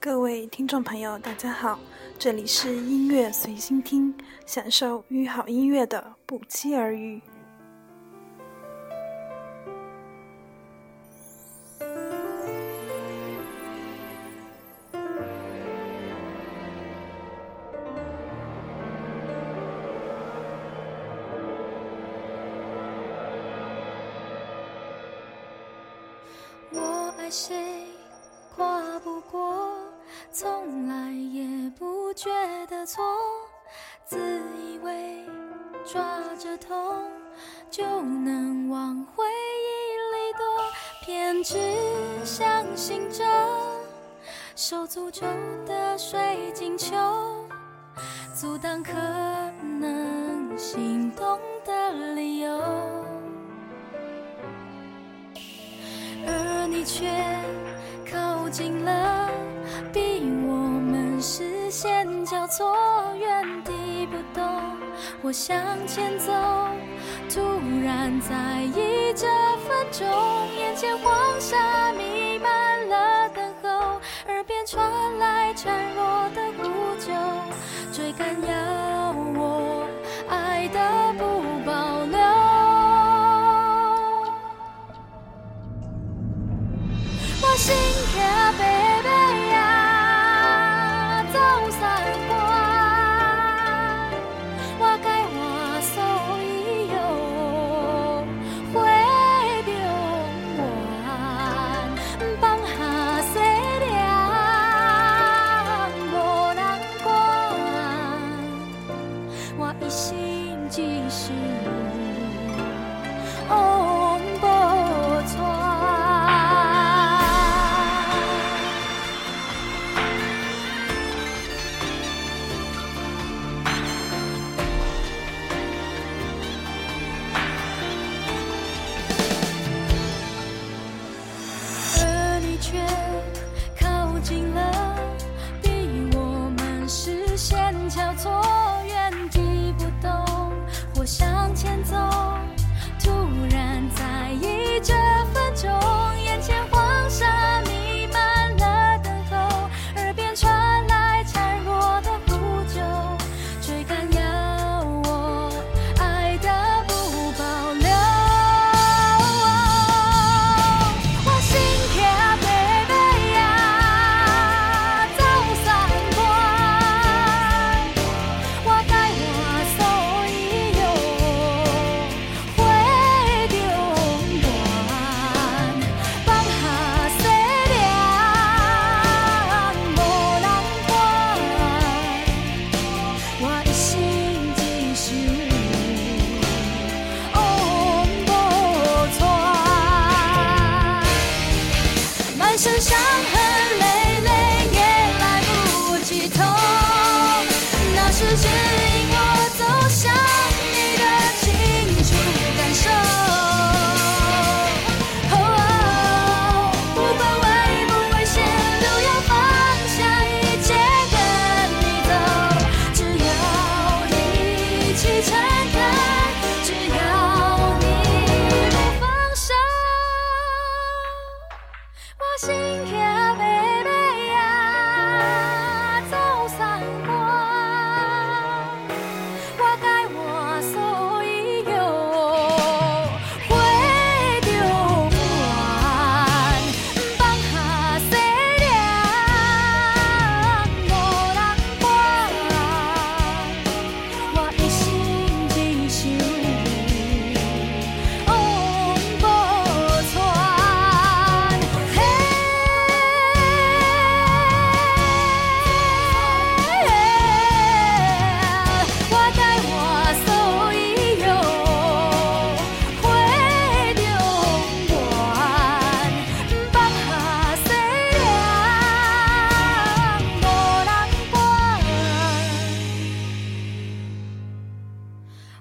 各位听众朋友大家好这里是音乐随心听享受与好音乐的不期而遇。追求阻挡可能心动的理由，而你却靠近了，逼我们视线交错，原地不动或向前走，突然在意这分钟，眼前黄沙弥漫。耳边传来孱弱的呼救，追赶呀。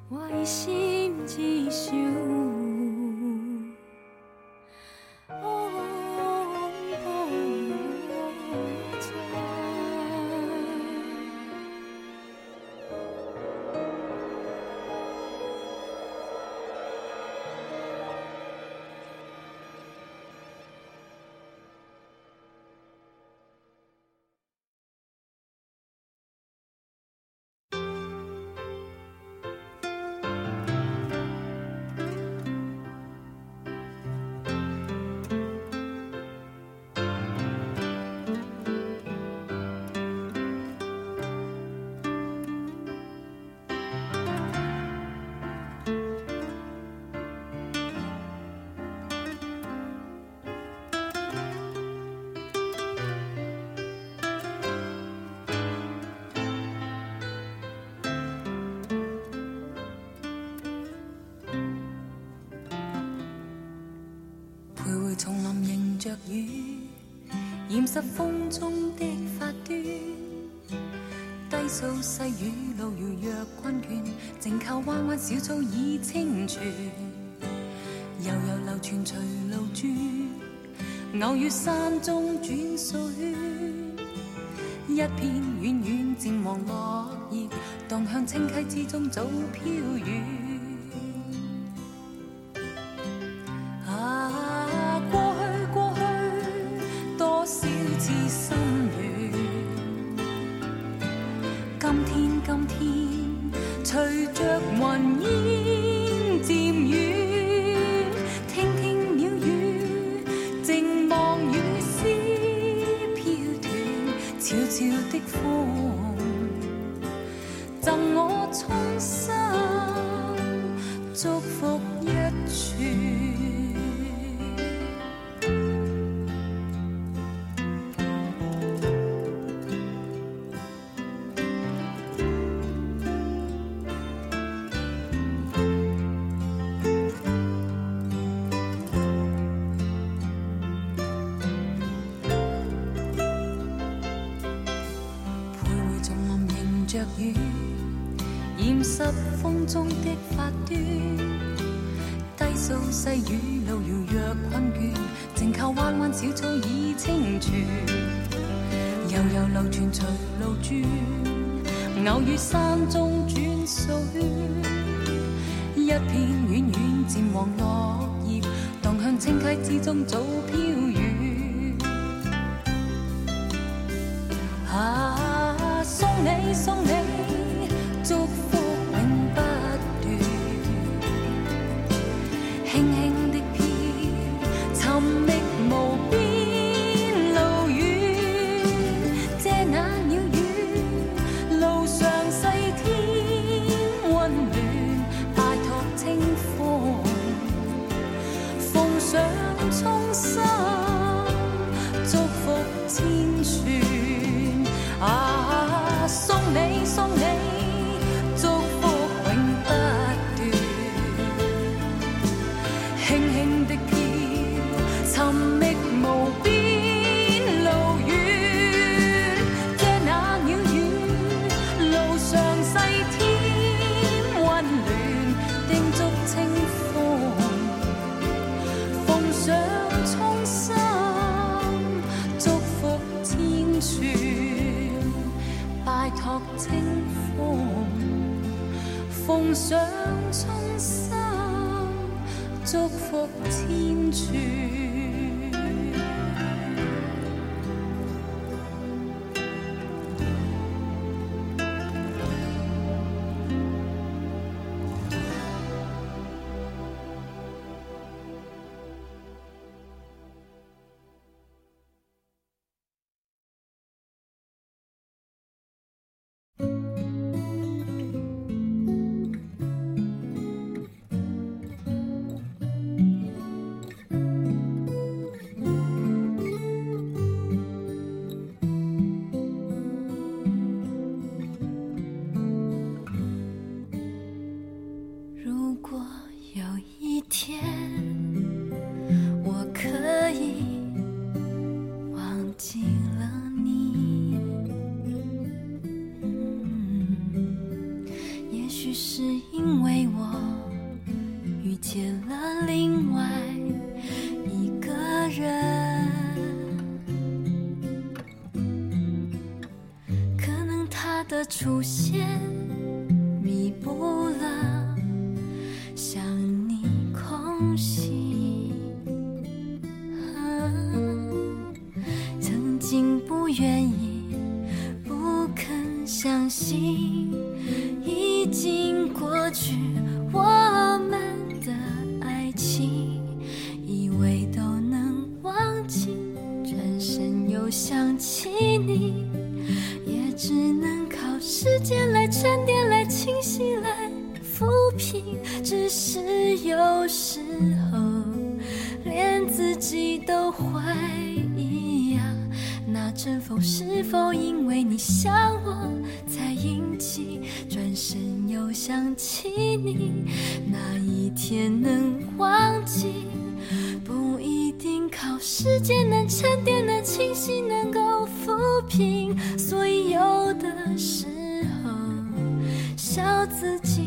我一心只想着雨，染湿风中的发端。低诉细雨路遥若困倦，静靠弯弯小草已清泉。悠悠流泉随路转，偶遇山中转数圈。一片远远渐黄落叶，荡向清溪之中早飘远。悄悄的风，赠我衷心祝福一串。山中转水。一片远远渐黄落叶，荡向清溪之中早飘远。啊，送你送你，天。也只能靠时间来沉淀、来清晰、来抚平。只是有时候，连自己都会一样。那阵风是否因为你想我才引起？转身又想起你，那一天能忘记，不一定靠时间能沉淀，能清晰，能平，所以有的时候笑自己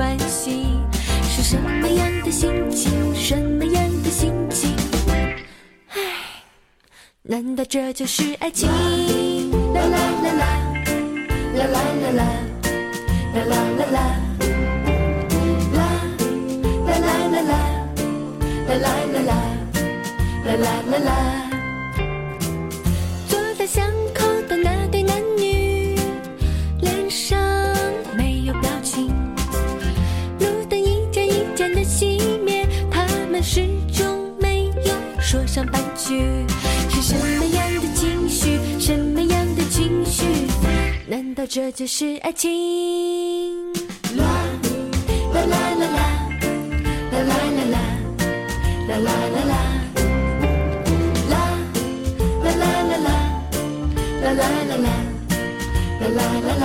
关系。是什么样的心情？什么样的心情？唉，难道这就是爱情？啦啦啦啦，啦啦啦啦，啦啦啦啦。啦啦啦啦，啦啦啦啦，啦啦啦啦啦。坐在巷是什么样的情绪？什么样的情绪？难道这就是爱情？啦啦啦啦啦。啦啦啦啦，啦啦啦啦，啦啦啦啦啦，啦啦啦啦，啦啦啦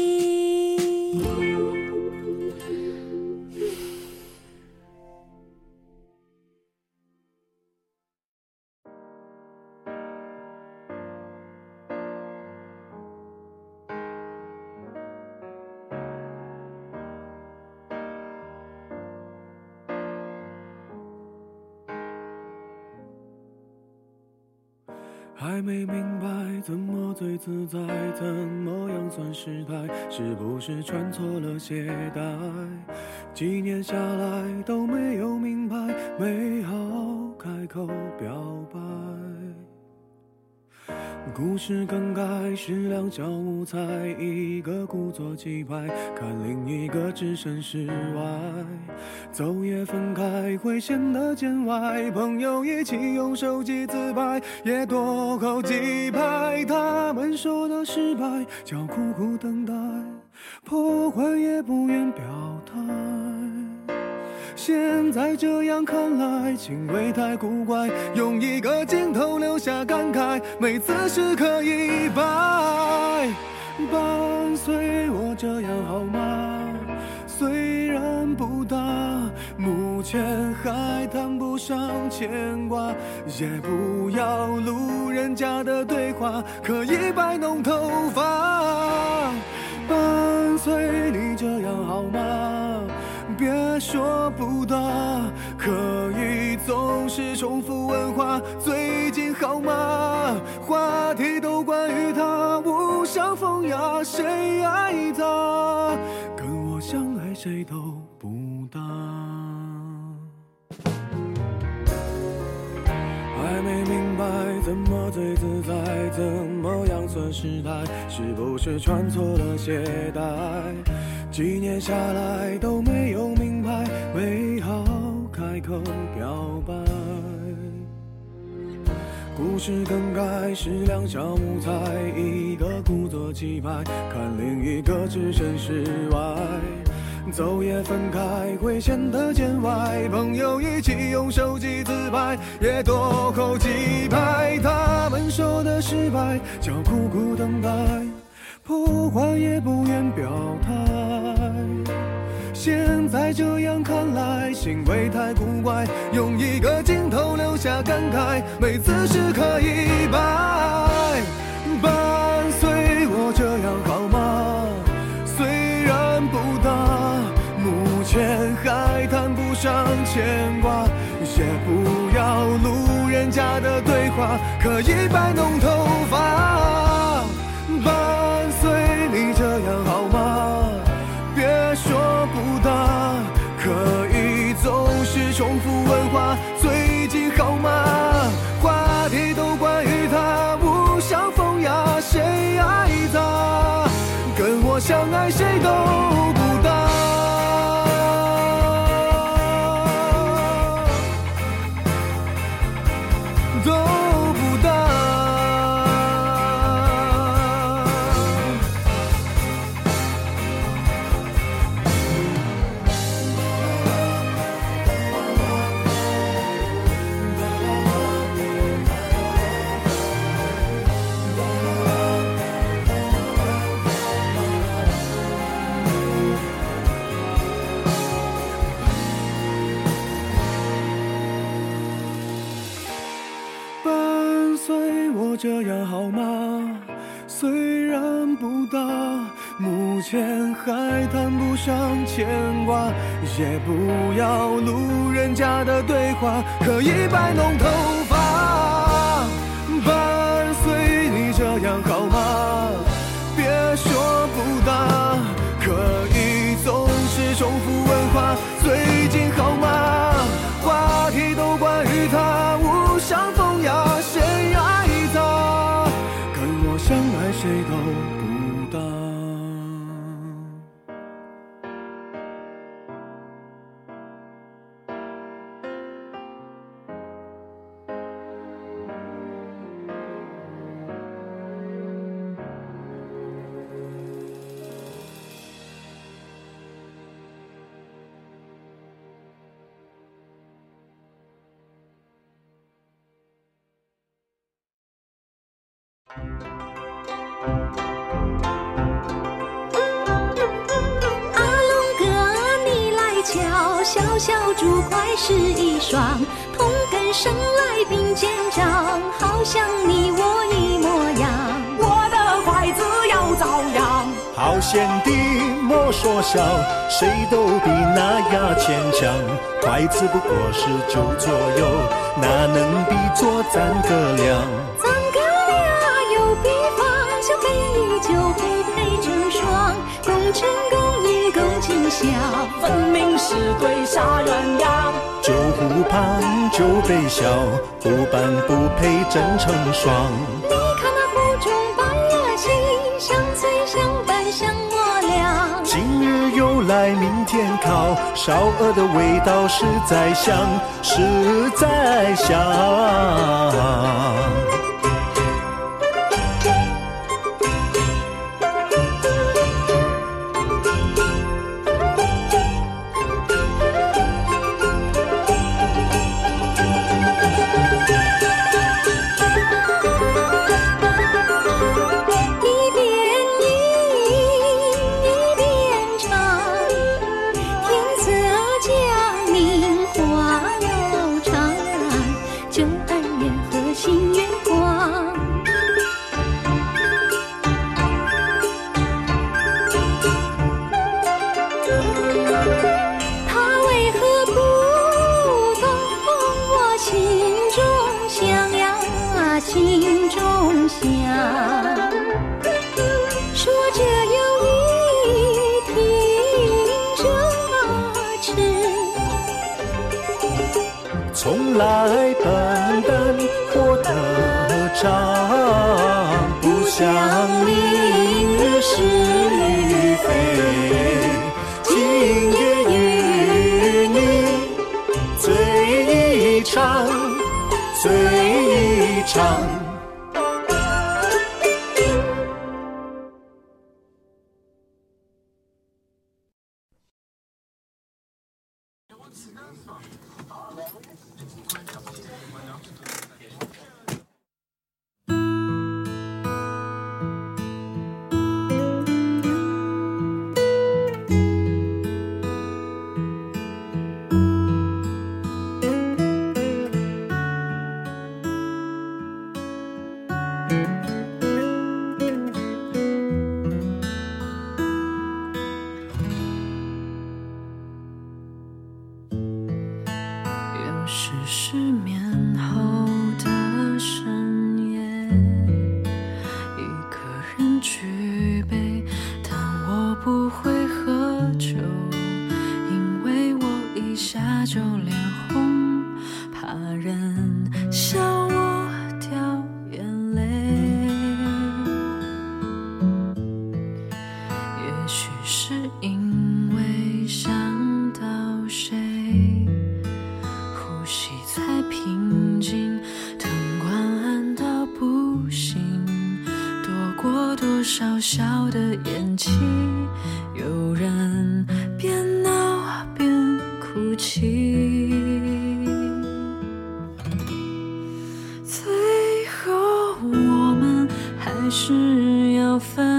最自在，怎么样算失态？是不是穿错了鞋带？几年下来都没有明白，没好开口表白。故事更改是两小无猜，一个故作气派，看另一个置身事外。走也分开会显得见外，朋友一起用手机自拍，也多扣几拍。他们说的失败叫苦苦等待，破坏也不愿表态。现在这样看来，情味太古怪，用一个镜头留下感慨，每次时刻一摆。伴随我这样好吗？目前还谈不上牵挂，也不要路人甲的对话，可以摆弄头发。伴随你这样好吗？别说不搭，可以总是重复问话。最近好吗？话题都关于他，无伤风雅，谁爱他？跟我相爱谁都不搭。最自在，怎么样算失态？是不是穿错了鞋带？几年下来都没有明白，没好开口表白。故事更改是两小无猜，一个故作气派，看另一个置身事外。走也分开会显得见外，朋友一起用手机自拍，也多扣几拍。他分手的失败叫苦苦等待。破坏也不愿表态，现在这样看来，行为太古怪，用一个镜头留下感慨，每次时刻一摆。的对话，可以摆弄头发。好吗？虽然不大，目前还谈不上牵挂，也不要路人甲的对话，可以摆弄头阿龙哥，你来瞧，小小竹筷是一双，同根生来并肩长，好像你我一模样。我的筷子要遭殃。好贤弟莫说笑，谁都比那牙签强。筷子不过是九左右，哪能比作咱哥俩？就会配成双，共成共赢共尽孝，分明是对杀鸳鸯。酒壶旁酒杯小，不般不配真成双。你看那壶中白呀心，相随相伴相我俩。今日又来明天考，烧鹅的味道实在香，实在香。说着又一听着痴。从来笨蛋活得长，不想明日是与非。今夜与你醉一场，醉一场。小小的咽气，有人边闹边哭泣。最后我们还是要分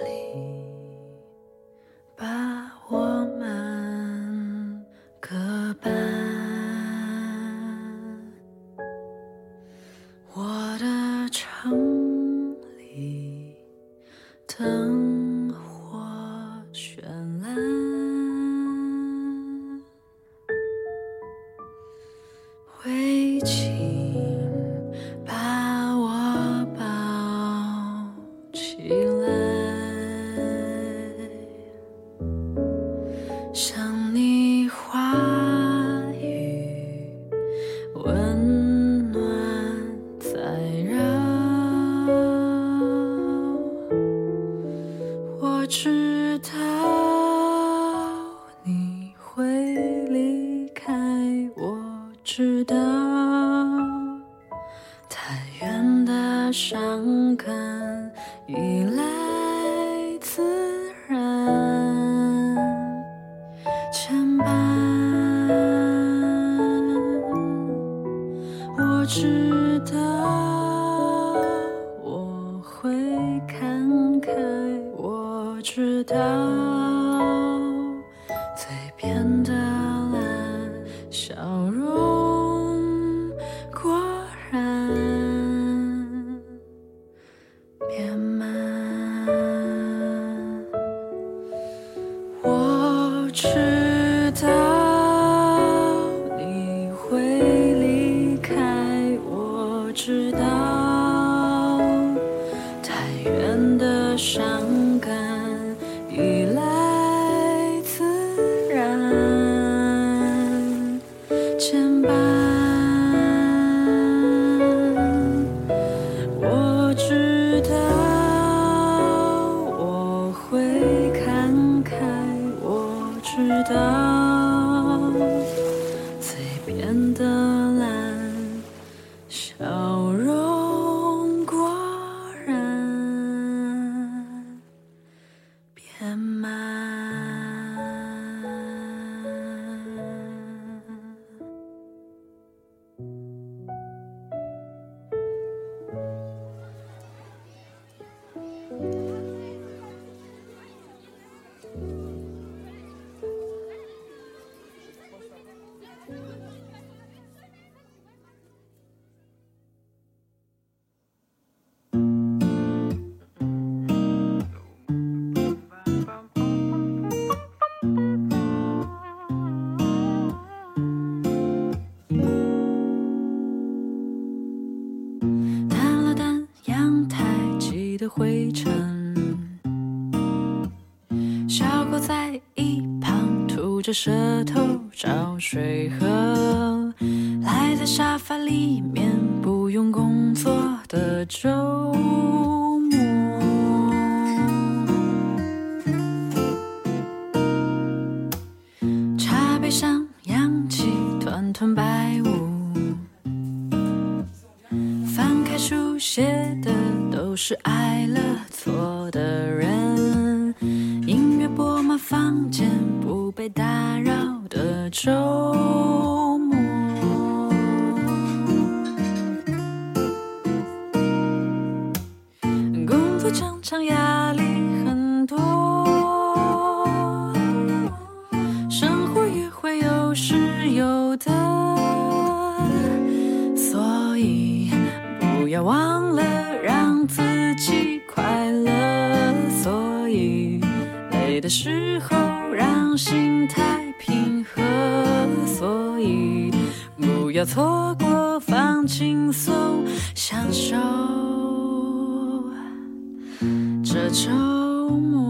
里？伤感依赖着舌头找水喝，赖在沙发里时候让心态平和所以不要错过放轻松享受这周末。